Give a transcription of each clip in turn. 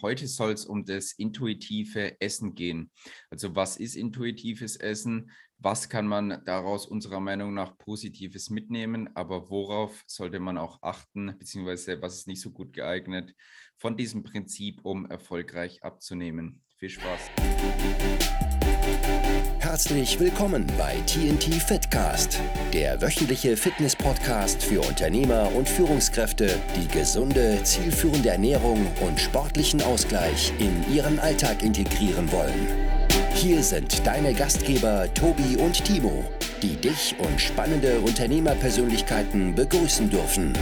Heute soll es um das intuitive Essen gehen. Also was ist intuitives Essen? Was kann man daraus unserer Meinung nach Positives mitnehmen? Aber worauf sollte man auch achten? Beziehungsweise was ist nicht so gut geeignet von diesem Prinzip, um erfolgreich abzunehmen? Viel Spaß! Herzlich willkommen bei TNT Fitcast, der wöchentliche Fitness-Podcast für Unternehmer und Führungskräfte, die gesunde, zielführende Ernährung und sportlichen Ausgleich in ihren Alltag integrieren wollen. Hier sind deine Gastgeber Tobi und Timo, die dich und spannende Unternehmerpersönlichkeiten begrüßen dürfen.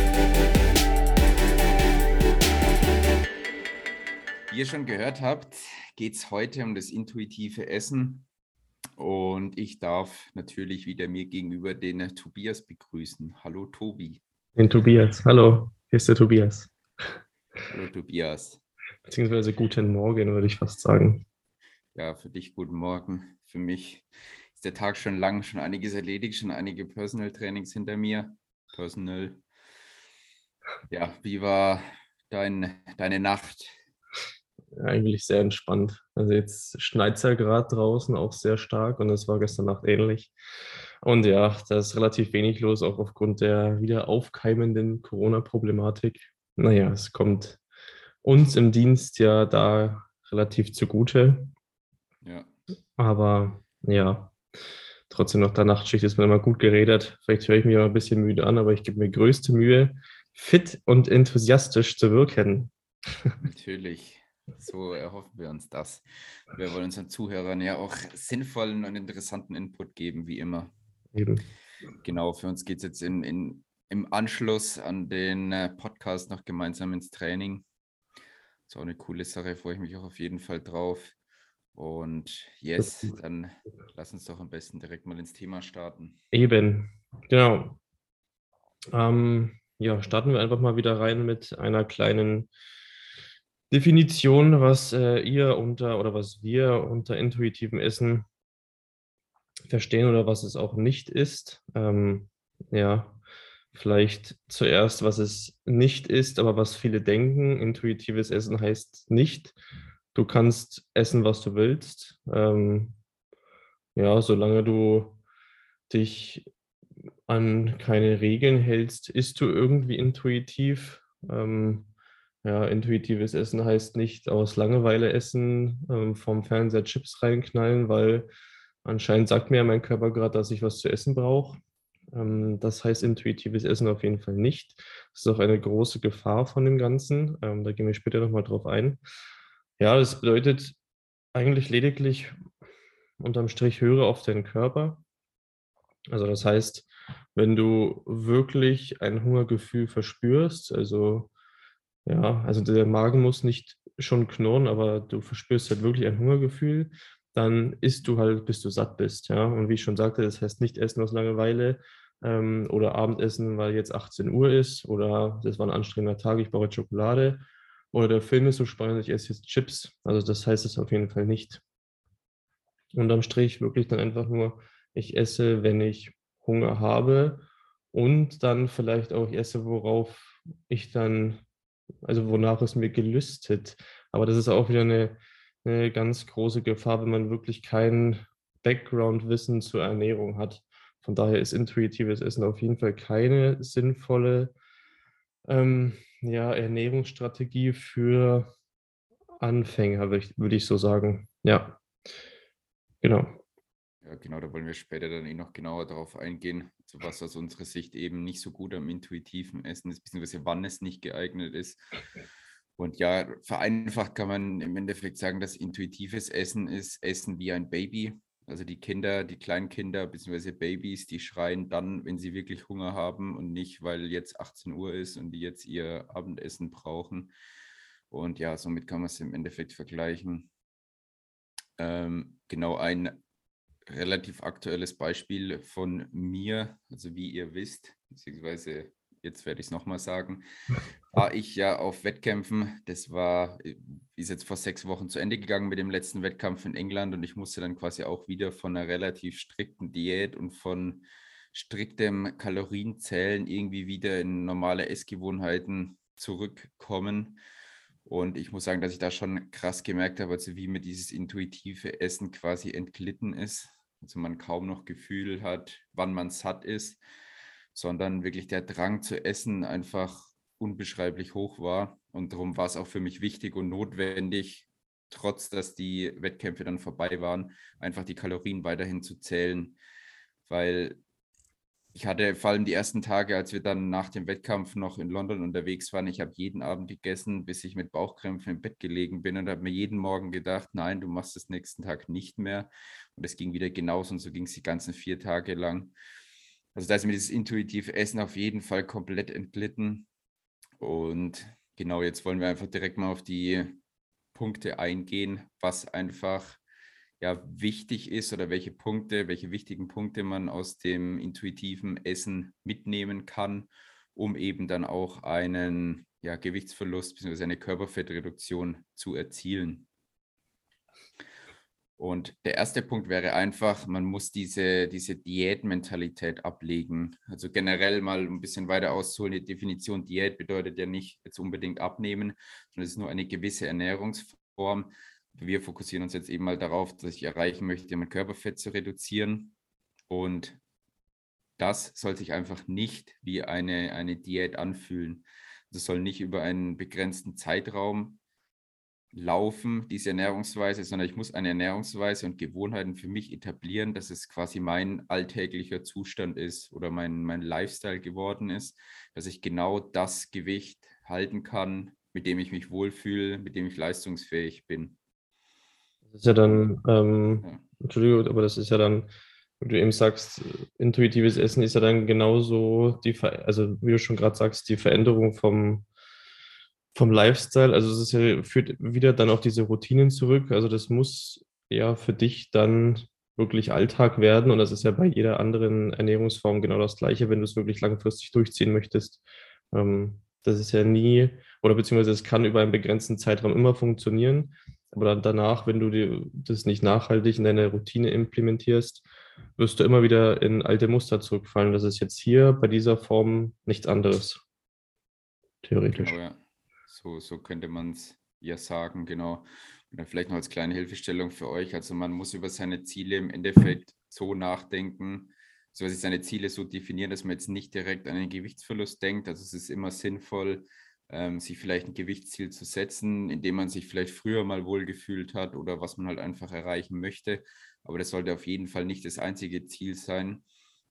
Wie ihr schon gehört habt, geht es heute um das intuitive Essen. Und ich darf natürlich wieder mir gegenüber den Tobias begrüßen. Hallo Tobi. Den Tobias. Hallo, hier ist der Tobias. Hallo Tobias. Beziehungsweise guten Morgen, würde ich fast sagen. Ja, für dich guten Morgen. Für mich ist der Tag schon lang, schon einiges erledigt, schon einige Personal Trainings hinter mir. Personal. Ja, wie war dein, deine Nacht? eigentlich sehr entspannt. Also jetzt schneit es ja gerade draußen auch sehr stark und es war gestern Nacht ähnlich. Und ja, da ist relativ wenig los, auch aufgrund der wieder aufkeimenden Corona-Problematik. Naja, es kommt uns im Dienst ja da relativ zugute. Ja. Aber ja, trotzdem noch der Nachtschicht ist mir immer gut geredet. Vielleicht höre ich mich auch ein bisschen müde an, aber ich gebe mir größte Mühe, fit und enthusiastisch zu wirken. Natürlich. So erhoffen wir uns das. Wir wollen unseren Zuhörern ja auch sinnvollen und interessanten Input geben, wie immer. Eben. Genau, für uns geht es jetzt in, in, im Anschluss an den äh, Podcast noch gemeinsam ins Training. Das ist auch eine coole Sache, freue ich mich auch auf jeden Fall drauf. Und yes, dann lass uns doch am besten direkt mal ins Thema starten. Eben, genau. Ähm, ja, starten wir einfach mal wieder rein mit einer kleinen Definition, was äh, ihr unter oder was wir unter intuitivem Essen verstehen oder was es auch nicht ist. Ähm, ja, vielleicht zuerst, was es nicht ist, aber was viele denken. Intuitives Essen heißt nicht, du kannst essen, was du willst. Ähm, ja, solange du dich an keine Regeln hältst, isst du irgendwie intuitiv. Ähm, ja, intuitives Essen heißt nicht aus Langeweile essen, ähm, vom Fernseher Chips reinknallen, weil anscheinend sagt mir ja mein Körper gerade, dass ich was zu essen brauche. Ähm, das heißt intuitives Essen auf jeden Fall nicht. Das ist auch eine große Gefahr von dem Ganzen. Ähm, da gehen wir später nochmal drauf ein. Ja, das bedeutet eigentlich lediglich unterm Strich höre auf deinen Körper. Also das heißt, wenn du wirklich ein Hungergefühl verspürst, also ja, also der Magen muss nicht schon knurren, aber du verspürst halt wirklich ein Hungergefühl. Dann isst du halt, bis du satt bist. Ja, und wie ich schon sagte, das heißt nicht essen aus Langeweile ähm, oder Abendessen, weil jetzt 18 Uhr ist oder das war ein anstrengender Tag, ich brauche Schokolade oder der Film ist so spannend, ich esse jetzt Chips. Also das heißt es auf jeden Fall nicht. Unterm Strich wirklich dann einfach nur, ich esse, wenn ich Hunger habe und dann vielleicht auch ich esse, worauf ich dann also wonach es mir gelüstet. Aber das ist auch wieder eine, eine ganz große Gefahr, wenn man wirklich kein Background-Wissen zur Ernährung hat. Von daher ist intuitives Essen auf jeden Fall keine sinnvolle ähm, ja, Ernährungsstrategie für Anfänger, würde ich, würd ich so sagen. Ja, genau. Ja, genau, da wollen wir später dann eh noch genauer darauf eingehen, zu was aus unserer Sicht eben nicht so gut am intuitiven Essen ist, beziehungsweise wann es nicht geeignet ist. Und ja, vereinfacht kann man im Endeffekt sagen, dass intuitives Essen ist Essen wie ein Baby. Also die Kinder, die kleinen Kinder beziehungsweise Babys, die schreien dann, wenn sie wirklich Hunger haben und nicht, weil jetzt 18 Uhr ist und die jetzt ihr Abendessen brauchen. Und ja, somit kann man es im Endeffekt vergleichen. Ähm, genau ein relativ aktuelles Beispiel von mir, also wie ihr wisst, beziehungsweise jetzt werde ich es nochmal sagen, war ich ja auf Wettkämpfen. Das war, ist jetzt vor sechs Wochen zu Ende gegangen mit dem letzten Wettkampf in England und ich musste dann quasi auch wieder von einer relativ strikten Diät und von striktem Kalorienzählen irgendwie wieder in normale Essgewohnheiten zurückkommen. Und ich muss sagen, dass ich da schon krass gemerkt habe, also wie mir dieses intuitive Essen quasi entglitten ist. Also man kaum noch Gefühl hat, wann man satt ist, sondern wirklich der Drang zu essen einfach unbeschreiblich hoch war. Und darum war es auch für mich wichtig und notwendig, trotz dass die Wettkämpfe dann vorbei waren, einfach die Kalorien weiterhin zu zählen. Weil ich hatte vor allem die ersten Tage, als wir dann nach dem Wettkampf noch in London unterwegs waren, ich habe jeden Abend gegessen, bis ich mit Bauchkrämpfen im Bett gelegen bin und habe mir jeden Morgen gedacht, nein, du machst es nächsten Tag nicht mehr. Und es ging wieder genauso und so ging es die ganzen vier Tage lang. Also da ist mir dieses intuitive Essen auf jeden Fall komplett entglitten. Und genau jetzt wollen wir einfach direkt mal auf die Punkte eingehen, was einfach ja wichtig ist oder welche Punkte, welche wichtigen Punkte man aus dem intuitiven Essen mitnehmen kann, um eben dann auch einen ja, Gewichtsverlust bzw. eine Körperfettreduktion zu erzielen. Und der erste Punkt wäre einfach, man muss diese, diese Diätmentalität ablegen. Also generell mal ein bisschen weiter auszuholen. Die Definition Diät bedeutet ja nicht jetzt unbedingt abnehmen, sondern es ist nur eine gewisse Ernährungsform, wir fokussieren uns jetzt eben mal darauf, dass ich erreichen möchte, mein Körperfett zu reduzieren. Und das soll sich einfach nicht wie eine, eine Diät anfühlen. Das soll nicht über einen begrenzten Zeitraum laufen, diese Ernährungsweise, sondern ich muss eine Ernährungsweise und Gewohnheiten für mich etablieren, dass es quasi mein alltäglicher Zustand ist oder mein, mein Lifestyle geworden ist, dass ich genau das Gewicht halten kann, mit dem ich mich wohlfühle, mit dem ich leistungsfähig bin. Das ist ja dann, ähm, ja. Entschuldigung, aber das ist ja dann, wie du eben sagst, intuitives Essen ist ja dann genauso die, also wie du schon gerade sagst, die Veränderung vom, vom Lifestyle. Also es ja, führt wieder dann auf diese Routinen zurück. Also das muss ja für dich dann wirklich Alltag werden und das ist ja bei jeder anderen Ernährungsform genau das Gleiche, wenn du es wirklich langfristig durchziehen möchtest. Ähm, das ist ja nie, oder beziehungsweise es kann über einen begrenzten Zeitraum immer funktionieren. Aber danach, wenn du die, das nicht nachhaltig in deine Routine implementierst, wirst du immer wieder in alte Muster zurückfallen. Das ist jetzt hier bei dieser Form nichts anderes. Theoretisch. Genau, ja. So, so könnte man es ja sagen, genau. Und vielleicht noch als kleine Hilfestellung für euch. Also man muss über seine Ziele im Endeffekt so nachdenken, so seine Ziele so definieren, dass man jetzt nicht direkt an den Gewichtsverlust denkt. Also es ist immer sinnvoll, ähm, sich vielleicht ein Gewichtsziel zu setzen, in dem man sich vielleicht früher mal wohlgefühlt hat oder was man halt einfach erreichen möchte. Aber das sollte auf jeden Fall nicht das einzige Ziel sein.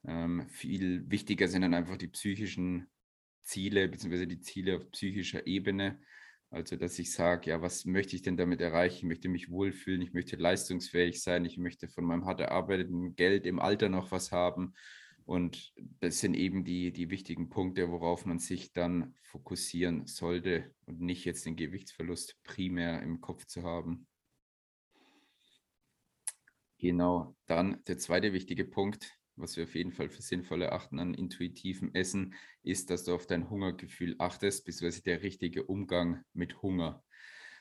Ähm, viel wichtiger sind dann einfach die psychischen Ziele, beziehungsweise die Ziele auf psychischer Ebene. Also, dass ich sage, ja, was möchte ich denn damit erreichen? Ich möchte mich wohlfühlen, ich möchte leistungsfähig sein, ich möchte von meinem hart erarbeiteten Geld im Alter noch was haben und das sind eben die, die wichtigen Punkte, worauf man sich dann fokussieren sollte und nicht jetzt den Gewichtsverlust primär im Kopf zu haben. Genau, dann der zweite wichtige Punkt, was wir auf jeden Fall für sinnvoll erachten an intuitivem Essen, ist, dass du auf dein Hungergefühl achtest, beziehungsweise der richtige Umgang mit Hunger.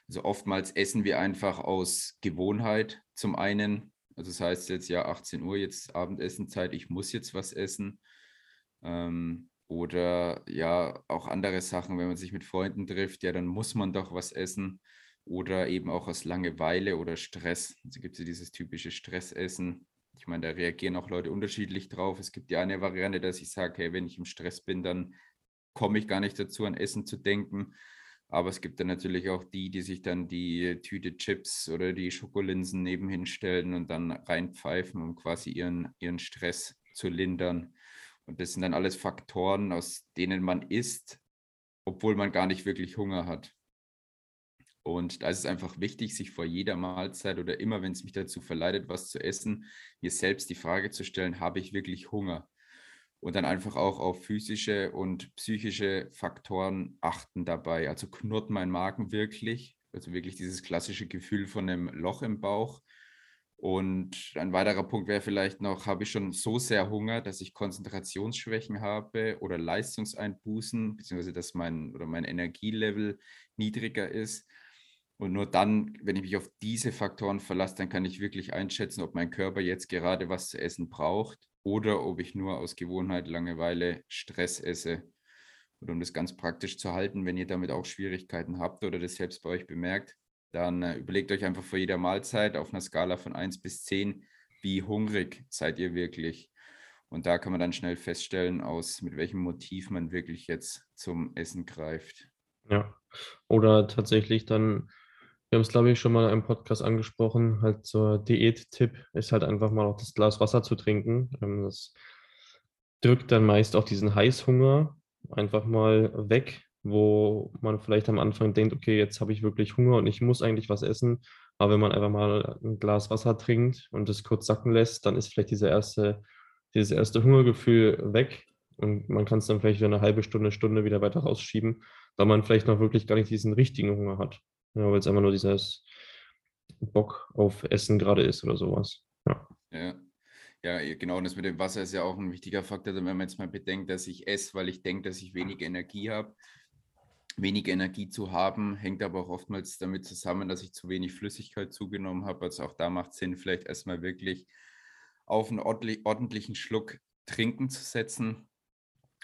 Also oftmals essen wir einfach aus Gewohnheit zum einen, also das heißt jetzt ja 18 Uhr, jetzt Abendessenzeit, ich muss jetzt was essen. Ähm, oder ja, auch andere Sachen, wenn man sich mit Freunden trifft, ja, dann muss man doch was essen. Oder eben auch aus Langeweile oder Stress. Also gibt es ja dieses typische Stressessen. Ich meine, da reagieren auch Leute unterschiedlich drauf. Es gibt ja eine Variante, dass ich sage, hey, wenn ich im Stress bin, dann komme ich gar nicht dazu, an Essen zu denken. Aber es gibt dann natürlich auch die, die sich dann die Tüte Chips oder die Schokolinsen nebenhin stellen und dann reinpfeifen, um quasi ihren, ihren Stress zu lindern. Und das sind dann alles Faktoren, aus denen man isst, obwohl man gar nicht wirklich Hunger hat. Und da ist es einfach wichtig, sich vor jeder Mahlzeit oder immer, wenn es mich dazu verleitet, was zu essen, mir selbst die Frage zu stellen, habe ich wirklich Hunger? und dann einfach auch auf physische und psychische Faktoren achten dabei. Also knurrt mein Magen wirklich, also wirklich dieses klassische Gefühl von einem Loch im Bauch. Und ein weiterer Punkt wäre vielleicht noch, habe ich schon so sehr Hunger, dass ich Konzentrationsschwächen habe oder Leistungseinbußen, beziehungsweise dass mein oder mein Energielevel niedriger ist. Und nur dann, wenn ich mich auf diese Faktoren verlasse, dann kann ich wirklich einschätzen, ob mein Körper jetzt gerade was zu essen braucht oder ob ich nur aus Gewohnheit, Langeweile, Stress esse. Und um das ganz praktisch zu halten, wenn ihr damit auch Schwierigkeiten habt oder das selbst bei euch bemerkt, dann äh, überlegt euch einfach vor jeder Mahlzeit auf einer Skala von 1 bis 10, wie hungrig seid ihr wirklich. Und da kann man dann schnell feststellen, aus mit welchem Motiv man wirklich jetzt zum Essen greift. Ja, oder tatsächlich dann, wir haben es glaube ich schon mal im Podcast angesprochen, halt so Diät-Tipp ist halt einfach mal auch das Glas Wasser zu trinken. Ähm, das drückt dann meist auch diesen Heißhunger einfach mal weg, wo man vielleicht am Anfang denkt, okay, jetzt habe ich wirklich Hunger und ich muss eigentlich was essen. Aber wenn man einfach mal ein Glas Wasser trinkt und es kurz sacken lässt, dann ist vielleicht dieser erste, dieses erste Hungergefühl weg und man kann es dann vielleicht für eine halbe Stunde, Stunde wieder weiter rausschieben, weil man vielleicht noch wirklich gar nicht diesen richtigen Hunger hat. Ja, weil es einfach nur dieses Bock auf Essen gerade ist oder sowas. Ja. ja. Ja, genau. Und das mit dem Wasser ist ja auch ein wichtiger Faktor, wenn man jetzt mal bedenkt, dass ich esse, weil ich denke, dass ich wenig Energie habe. Wenig Energie zu haben, hängt aber auch oftmals damit zusammen, dass ich zu wenig Flüssigkeit zugenommen habe. Also auch da macht es Sinn, vielleicht erstmal wirklich auf einen ordentlichen Schluck trinken zu setzen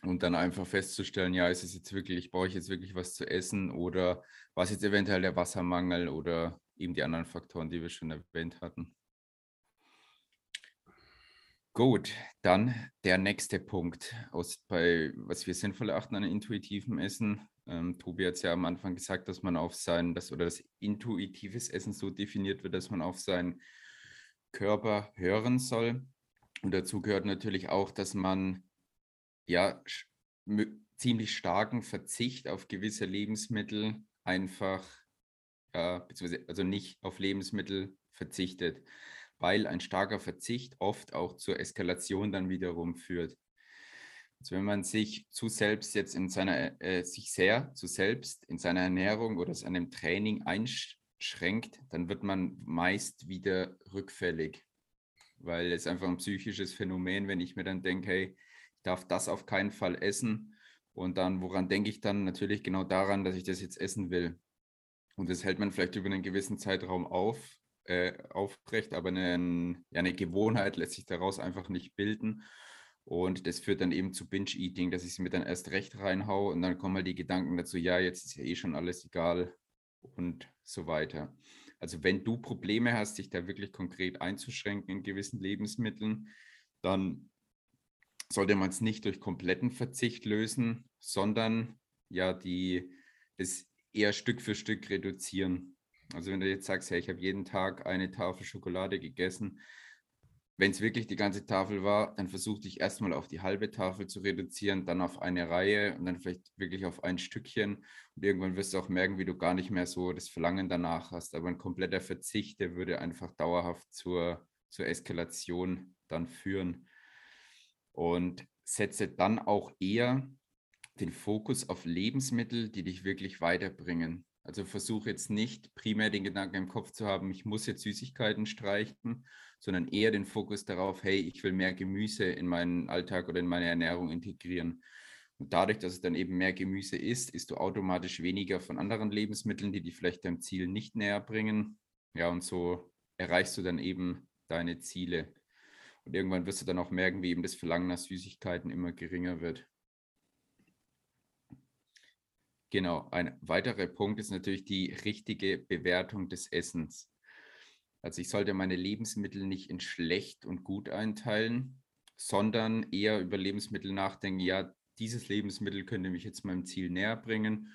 und dann einfach festzustellen, ja, ist es jetzt wirklich, brauche ich jetzt wirklich was zu essen oder was jetzt eventuell der Wassermangel oder eben die anderen Faktoren, die wir schon erwähnt hatten. Gut, dann der nächste Punkt, aus, bei, was wir sinnvoll erachten an intuitivem Essen. Ähm, Tobi hat es ja am Anfang gesagt, dass man auf sein, das, oder das intuitives Essen so definiert wird, dass man auf seinen Körper hören soll. Und dazu gehört natürlich auch, dass man ja ziemlich starken Verzicht auf gewisse Lebensmittel einfach, ja, beziehungsweise also nicht auf Lebensmittel verzichtet weil ein starker Verzicht oft auch zur Eskalation dann wiederum führt. Also wenn man sich zu selbst jetzt in seiner, äh, sich sehr zu selbst in seiner Ernährung oder seinem Training einschränkt, dann wird man meist wieder rückfällig, weil es einfach ein psychisches Phänomen, wenn ich mir dann denke, hey, darf das auf keinen Fall essen. Und dann, woran denke ich dann? Natürlich genau daran, dass ich das jetzt essen will. Und das hält man vielleicht über einen gewissen Zeitraum auf, äh, aufrecht, aber eine, ja, eine Gewohnheit lässt sich daraus einfach nicht bilden. Und das führt dann eben zu Binge-Eating, dass ich es mir dann erst recht reinhaue und dann kommen halt die Gedanken dazu, ja, jetzt ist ja eh schon alles egal und so weiter. Also wenn du Probleme hast, dich da wirklich konkret einzuschränken in gewissen Lebensmitteln, dann sollte man es nicht durch kompletten Verzicht lösen, sondern ja, die, das eher Stück für Stück reduzieren. Also wenn du jetzt sagst, ja, ich habe jeden Tag eine Tafel Schokolade gegessen, wenn es wirklich die ganze Tafel war, dann versuch dich erstmal auf die halbe Tafel zu reduzieren, dann auf eine Reihe und dann vielleicht wirklich auf ein Stückchen. Und irgendwann wirst du auch merken, wie du gar nicht mehr so das Verlangen danach hast. Aber ein kompletter Verzicht, der würde einfach dauerhaft zur, zur Eskalation dann führen. Und setze dann auch eher den Fokus auf Lebensmittel, die dich wirklich weiterbringen. Also versuche jetzt nicht primär den Gedanken im Kopf zu haben, ich muss jetzt Süßigkeiten streichen, sondern eher den Fokus darauf, hey, ich will mehr Gemüse in meinen Alltag oder in meine Ernährung integrieren. Und dadurch, dass es dann eben mehr Gemüse ist, isst du automatisch weniger von anderen Lebensmitteln, die dich vielleicht deinem Ziel nicht näher bringen. Ja, und so erreichst du dann eben deine Ziele. Und irgendwann wirst du dann auch merken, wie eben das Verlangen nach Süßigkeiten immer geringer wird. Genau, ein weiterer Punkt ist natürlich die richtige Bewertung des Essens. Also ich sollte meine Lebensmittel nicht in schlecht und gut einteilen, sondern eher über Lebensmittel nachdenken, ja, dieses Lebensmittel könnte mich jetzt meinem Ziel näher bringen.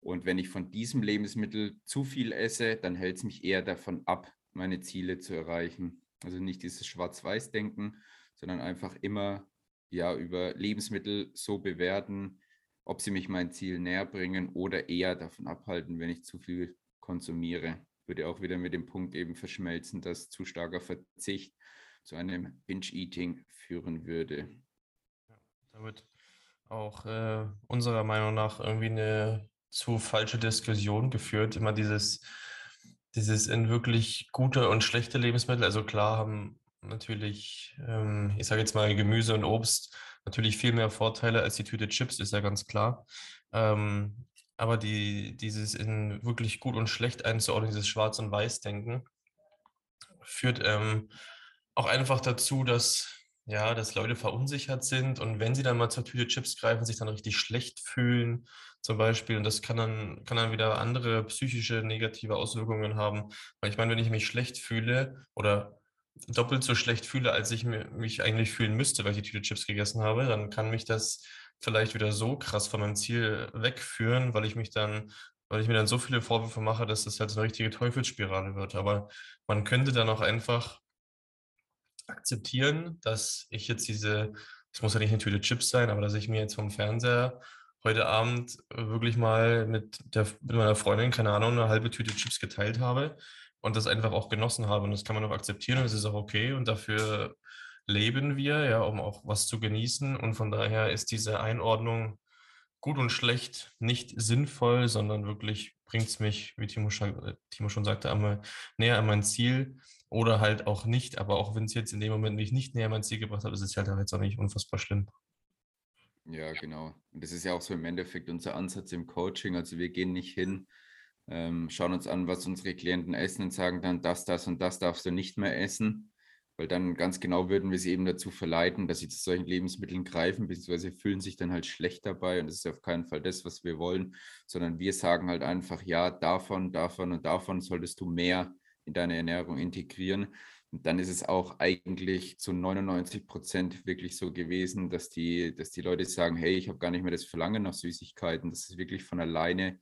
Und wenn ich von diesem Lebensmittel zu viel esse, dann hält es mich eher davon ab, meine Ziele zu erreichen. Also nicht dieses Schwarz-Weiß-Denken, sondern einfach immer ja über Lebensmittel so bewerten, ob sie mich mein Ziel näher bringen oder eher davon abhalten, wenn ich zu viel konsumiere. Würde auch wieder mit dem Punkt eben verschmelzen, dass zu starker Verzicht zu einem Binge-Eating führen würde. Ja, damit auch äh, unserer Meinung nach irgendwie eine zu falsche Diskussion geführt. Immer dieses, dieses in wirklich gute und schlechte Lebensmittel. Also klar haben natürlich, ähm, ich sage jetzt mal, Gemüse und Obst natürlich viel mehr Vorteile als die Tüte Chips, ist ja ganz klar. Ähm, aber die, dieses in wirklich gut und schlecht einzuordnen, dieses Schwarz- und Weiß-Denken, führt ähm, auch einfach dazu, dass ja, dass Leute verunsichert sind und wenn sie dann mal zur Tüte Chips greifen, sich dann richtig schlecht fühlen, zum Beispiel. Und das kann dann, kann dann wieder andere psychische negative Auswirkungen haben. Weil ich meine, wenn ich mich schlecht fühle oder doppelt so schlecht fühle, als ich mich eigentlich fühlen müsste, weil ich die Tüte Chips gegessen habe, dann kann mich das vielleicht wieder so krass von meinem Ziel wegführen, weil ich mich dann, weil ich mir dann so viele Vorwürfe mache, dass das halt so eine richtige Teufelsspirale wird. Aber man könnte dann auch einfach akzeptieren, dass ich jetzt diese, es muss ja nicht eine Tüte Chips sein, aber dass ich mir jetzt vom Fernseher heute Abend wirklich mal mit, der, mit meiner Freundin, keine Ahnung, eine halbe Tüte Chips geteilt habe und das einfach auch genossen habe. Und das kann man auch akzeptieren und das ist auch okay. Und dafür leben wir, ja, um auch was zu genießen. Und von daher ist diese Einordnung gut und schlecht nicht sinnvoll, sondern wirklich bringt es mich, wie Timo äh, Timo schon sagte, einmal näher an mein Ziel oder halt auch nicht. Aber auch wenn es jetzt in dem Moment mich nicht näher an mein Ziel gebracht hat, ist es halt auch jetzt auch nicht unfassbar schlimm. Ja, genau. Und das ist ja auch so im Endeffekt unser Ansatz im Coaching. Also wir gehen nicht hin, ähm, schauen uns an, was unsere Klienten essen und sagen dann, das, das und das darfst du nicht mehr essen, weil dann ganz genau würden wir sie eben dazu verleiten, dass sie zu solchen Lebensmitteln greifen, beziehungsweise fühlen sich dann halt schlecht dabei und das ist auf keinen Fall das, was wir wollen, sondern wir sagen halt einfach, ja, davon, davon und davon solltest du mehr in deine Ernährung integrieren. Dann ist es auch eigentlich zu 99 Prozent wirklich so gewesen, dass die, dass die Leute sagen, hey, ich habe gar nicht mehr das Verlangen nach Süßigkeiten, dass es wirklich von alleine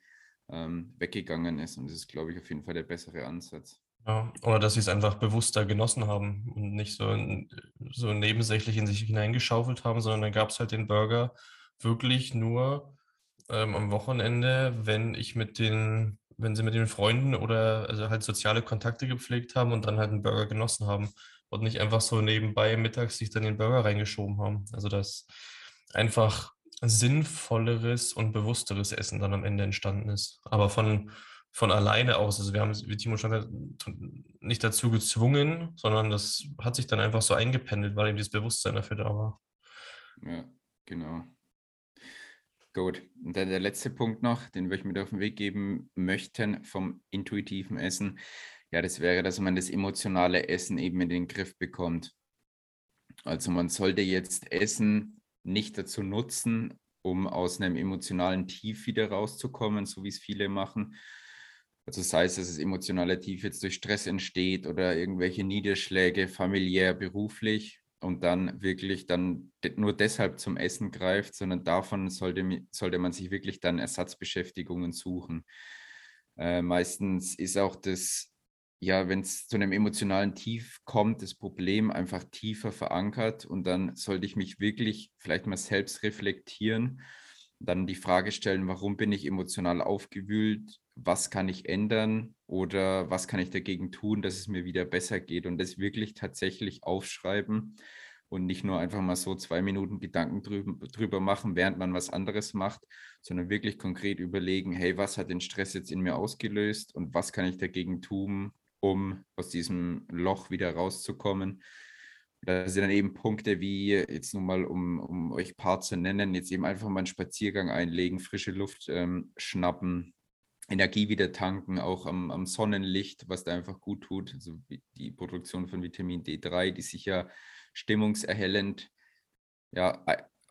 ähm, weggegangen ist. Und das ist, glaube ich, auf jeden Fall der bessere Ansatz. Ja, oder dass sie es einfach bewusster genossen haben und nicht so, so nebensächlich in sich hineingeschaufelt haben, sondern dann gab es halt den Burger wirklich nur ähm, am Wochenende, wenn ich mit den, wenn sie mit den Freunden oder also halt soziale Kontakte gepflegt haben und dann halt einen Burger genossen haben und nicht einfach so nebenbei mittags sich dann den Burger reingeschoben haben. Also das einfach sinnvolleres und bewussteres Essen dann am Ende entstanden ist. Aber von, von alleine aus. Also wir haben, wie Timo schon gesagt, nicht dazu gezwungen, sondern das hat sich dann einfach so eingependelt, weil eben dieses Bewusstsein dafür da war. Ja, genau. Gut. Und dann der letzte Punkt noch, den wir euch mit auf den Weg geben möchten vom intuitiven Essen. Ja, das wäre, dass man das emotionale Essen eben in den Griff bekommt. Also man sollte jetzt Essen nicht dazu nutzen, um aus einem emotionalen Tief wieder rauszukommen, so wie es viele machen. Also sei es, dass das emotionale Tief jetzt durch Stress entsteht oder irgendwelche Niederschläge, familiär, beruflich und dann wirklich dann nur deshalb zum Essen greift, sondern davon sollte, sollte man sich wirklich dann Ersatzbeschäftigungen suchen. Äh, meistens ist auch das ja, wenn es zu einem emotionalen Tief kommt, das Problem einfach tiefer verankert und dann sollte ich mich wirklich vielleicht mal selbst reflektieren, dann die Frage stellen, warum bin ich emotional aufgewühlt, was kann ich ändern? Oder was kann ich dagegen tun, dass es mir wieder besser geht? Und das wirklich tatsächlich aufschreiben und nicht nur einfach mal so zwei Minuten Gedanken drüber, machen, während man was anderes macht, sondern wirklich konkret überlegen, hey, was hat den Stress jetzt in mir ausgelöst und was kann ich dagegen tun, um aus diesem Loch wieder rauszukommen. Da sind dann eben Punkte wie, jetzt nur mal, um, um euch ein paar zu nennen, jetzt eben einfach mal einen Spaziergang einlegen, frische Luft ähm, schnappen, Energie wieder tanken, auch am, am, Sonnenlicht, was da einfach gut tut. Also die Produktion von Vitamin D3, die sich ja stimmungserhellend ja,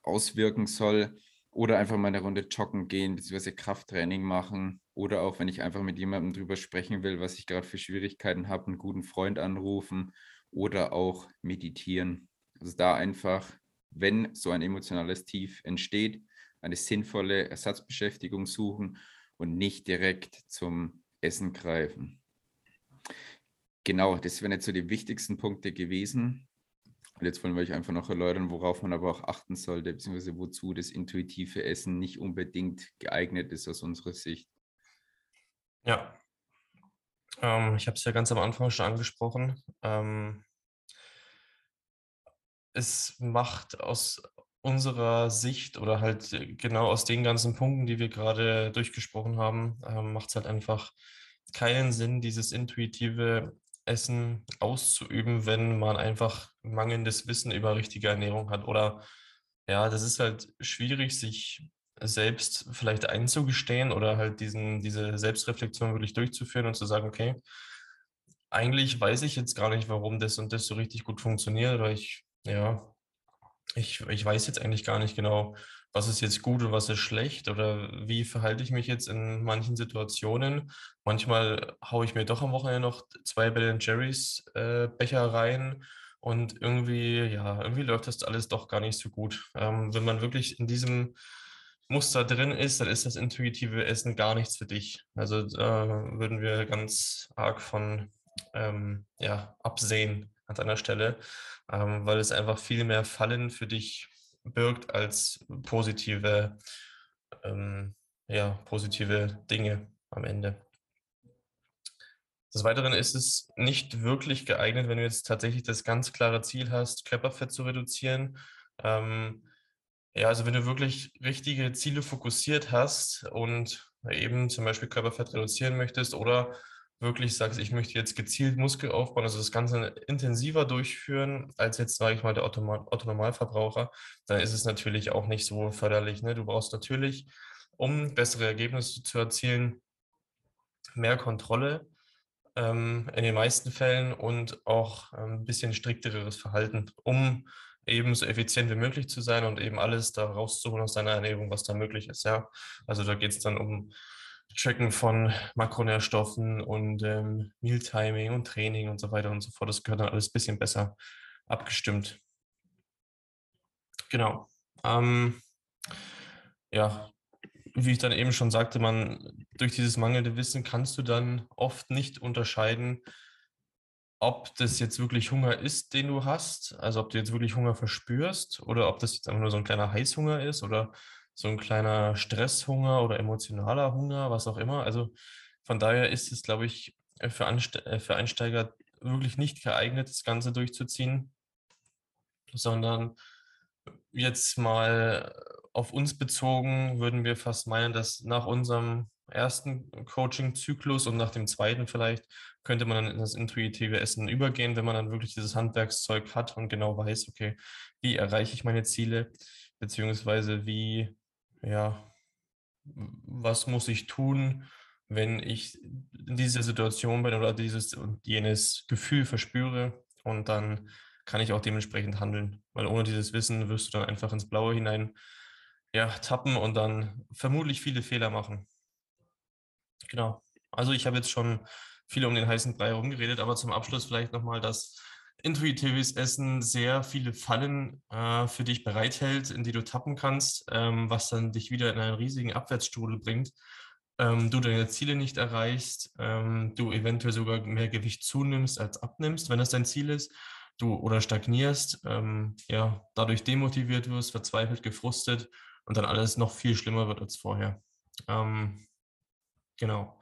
auswirken soll. Oder einfach mal eine Runde joggen gehen, beziehungsweise Krafttraining machen. Oder auch, wenn ich einfach mit jemandem drüber sprechen will, was ich gerade für Schwierigkeiten habe, einen guten Freund anrufen oder auch meditieren. Also da einfach, wenn so ein emotionales Tief entsteht, eine sinnvolle Ersatzbeschäftigung suchen und nicht direkt zum Essen greifen. Genau, das wären jetzt so die wichtigsten Punkte gewesen. Und jetzt wollen wir euch einfach noch erläutern, worauf man aber auch achten sollte, beziehungsweise wozu das intuitive Essen nicht unbedingt geeignet ist aus unserer Sicht. Ja, ähm, ich habe es ja ganz am Anfang schon angesprochen. Ähm, es macht aus unserer Sicht oder halt genau aus den ganzen Punkten, die wir gerade durchgesprochen haben, ähm, macht es halt einfach keinen Sinn, dieses intuitive Essen auszuüben, wenn man einfach mangelndes Wissen über richtige Ernährung hat. Oder ja, das ist halt schwierig, sich selbst vielleicht einzugestehen oder halt diesen, diese Selbstreflexion wirklich durchzuführen und zu sagen, okay, eigentlich weiß ich jetzt gar nicht, warum das und das so richtig gut funktioniert oder ich, ja, ich, ich weiß jetzt eigentlich gar nicht genau, was ist jetzt gut und was ist schlecht oder wie verhalte ich mich jetzt in manchen Situationen. Manchmal haue ich mir doch am Wochenende noch zwei Ben Jerry's äh, Becher rein und irgendwie, ja, irgendwie läuft das alles doch gar nicht so gut. Ähm, wenn man wirklich in diesem Muster drin ist, dann ist das intuitive Essen gar nichts für dich. Also da würden wir ganz arg von ähm, ja, absehen an deiner Stelle, ähm, weil es einfach viel mehr Fallen für dich birgt als positive, ähm, ja, positive Dinge am Ende. Des Weiteren ist es nicht wirklich geeignet, wenn du jetzt tatsächlich das ganz klare Ziel hast, Körperfett zu reduzieren. Ähm, ja, also wenn du wirklich richtige Ziele fokussiert hast und eben zum Beispiel Körperfett reduzieren möchtest oder wirklich sagst, ich möchte jetzt gezielt Muskel aufbauen, also das Ganze intensiver durchführen als jetzt, sage ich mal, der Autonormalverbraucher, dann ist es natürlich auch nicht so förderlich. Ne? Du brauchst natürlich, um bessere Ergebnisse zu erzielen, mehr Kontrolle ähm, in den meisten Fällen und auch ein ähm, bisschen strikteres Verhalten, um eben so effizient wie möglich zu sein und eben alles da rauszuholen aus deiner Ernährung, was da möglich ist. Ja, also da geht es dann um Tracken von Makronährstoffen und ähm, Mealtiming und Training und so weiter und so fort. Das gehört dann alles ein bisschen besser abgestimmt. Genau. Ähm, ja, wie ich dann eben schon sagte, man durch dieses mangelnde Wissen kannst du dann oft nicht unterscheiden, ob das jetzt wirklich Hunger ist, den du hast, also ob du jetzt wirklich Hunger verspürst oder ob das jetzt einfach nur so ein kleiner Heißhunger ist oder so ein kleiner Stresshunger oder emotionaler Hunger, was auch immer. Also von daher ist es, glaube ich, für, Anste äh, für Einsteiger wirklich nicht geeignet, das Ganze durchzuziehen, sondern jetzt mal auf uns bezogen würden wir fast meinen, dass nach unserem ersten Coaching-Zyklus und nach dem zweiten vielleicht könnte man dann in das intuitive Essen übergehen, wenn man dann wirklich dieses Handwerkszeug hat und genau weiß, okay, wie erreiche ich meine Ziele, beziehungsweise wie ja, was muss ich tun, wenn ich in dieser Situation bin oder dieses und jenes Gefühl verspüre und dann kann ich auch dementsprechend handeln, weil ohne dieses Wissen wirst du dann einfach ins Blaue hinein ja, tappen und dann vermutlich viele Fehler machen. Genau. Also ich habe jetzt schon viel um den heißen Brei herumgeredet, aber zum Abschluss vielleicht nochmal, dass intuitives Essen sehr viele Fallen äh, für dich bereithält, in die du tappen kannst, ähm, was dann dich wieder in einen riesigen Abwärtsstrudel bringt. Ähm, du deine Ziele nicht erreichst, ähm, du eventuell sogar mehr Gewicht zunimmst als abnimmst, wenn das dein Ziel ist, du oder stagnierst, ähm, ja, dadurch demotiviert wirst, verzweifelt, gefrustet und dann alles noch viel schlimmer wird als vorher. Ähm, genau.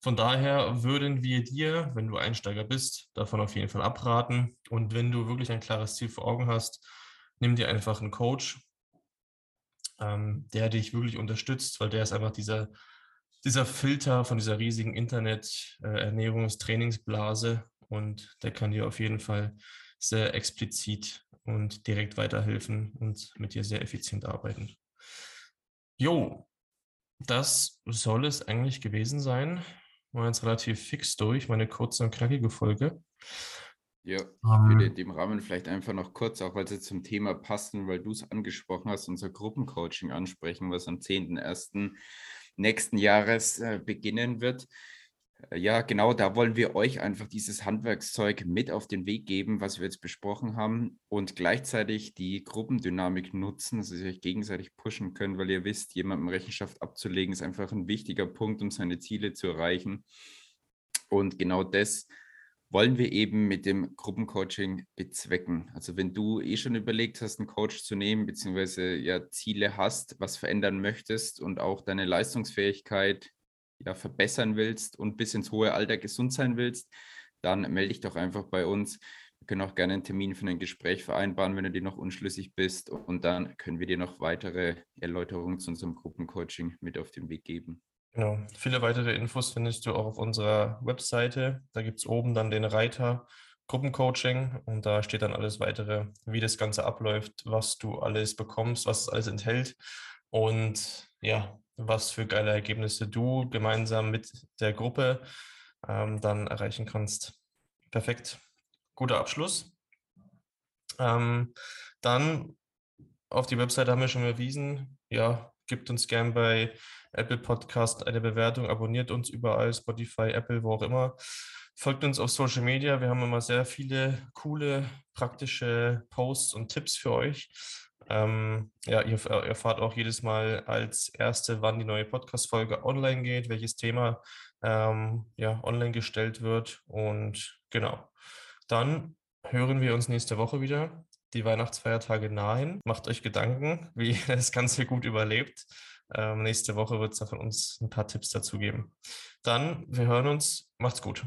Von daher würden wir dir, wenn du Einsteiger bist, davon auf jeden Fall abraten. Und wenn du wirklich ein klares Ziel vor Augen hast, nimm dir einfach einen Coach, ähm, der dich wirklich unterstützt, weil der ist einfach dieser, dieser Filter von dieser riesigen Internet-Ernährungstrainingsblase äh, und der kann dir auf jeden Fall sehr explizit und direkt weiterhelfen und mit dir sehr effizient arbeiten. Jo, das soll es eigentlich gewesen sein war jetzt relativ fix durch, meine kurze und knackige Folge. Ja, ich um, würde in dem Rahmen vielleicht einfach noch kurz, auch weil sie zum Thema passen, weil du es angesprochen hast, unser Gruppencoaching ansprechen, was am 10.01. nächsten Jahres äh, beginnen wird. Äh, ja, genau, da wollen wir euch einfach dieses Handwerkszeug mit auf den Weg geben, was wir jetzt besprochen haben und gleichzeitig die Gruppendynamik nutzen, dass ihr euch gegenseitig pushen könnt, weil ihr wisst, jemandem Rechenschaft abzulegen ist einfach ein wichtiger Punkt, um seine Ziele zu erreichen. Und genau das wollen wir eben mit dem Gruppencoaching bezwecken. Also wenn du eh schon überlegt hast, einen Coach zu nehmen, beziehungsweise ja Ziele hast, was verändern möchtest und auch deine Leistungsfähigkeit ja, verbessern willst und bis ins hohe Alter gesund sein willst, dann melde dich doch einfach bei uns. Wir können auch gerne einen Termin für ein Gespräch vereinbaren, wenn du dir noch unschlüssig bist. Und dann können wir dir noch weitere Erläuterungen zu unserem Gruppencoaching mit auf den Weg geben. Genau. Viele weitere Infos findest du auch auf unserer Webseite. Da gibt es oben dann den Reiter Gruppencoaching und da steht dann alles weitere, wie das Ganze abläuft, was du alles bekommst, was es alles enthält. Und ja, was für geile Ergebnisse du gemeinsam mit der Gruppe ähm, dann erreichen kannst. Perfekt. Guter Abschluss. Ähm, dann auf die Webseite haben wir schon erwiesen. Ja, gibt uns gern bei Apple Podcast eine Bewertung, abonniert uns überall, Spotify, Apple, wo auch immer. Folgt uns auf Social Media. Wir haben immer sehr viele coole, praktische Posts und Tipps für euch. Ähm, ja, ihr erfahrt auch jedes Mal als Erste, wann die neue Podcast-Folge online geht, welches Thema ähm, ja, online gestellt wird. Und genau, dann hören wir uns nächste Woche wieder. Die Weihnachtsfeiertage nahen. Macht euch Gedanken, wie ihr das Ganze gut überlebt. Ähm, nächste Woche wird es da von uns ein paar Tipps dazu geben. Dann, wir hören uns. Macht's gut.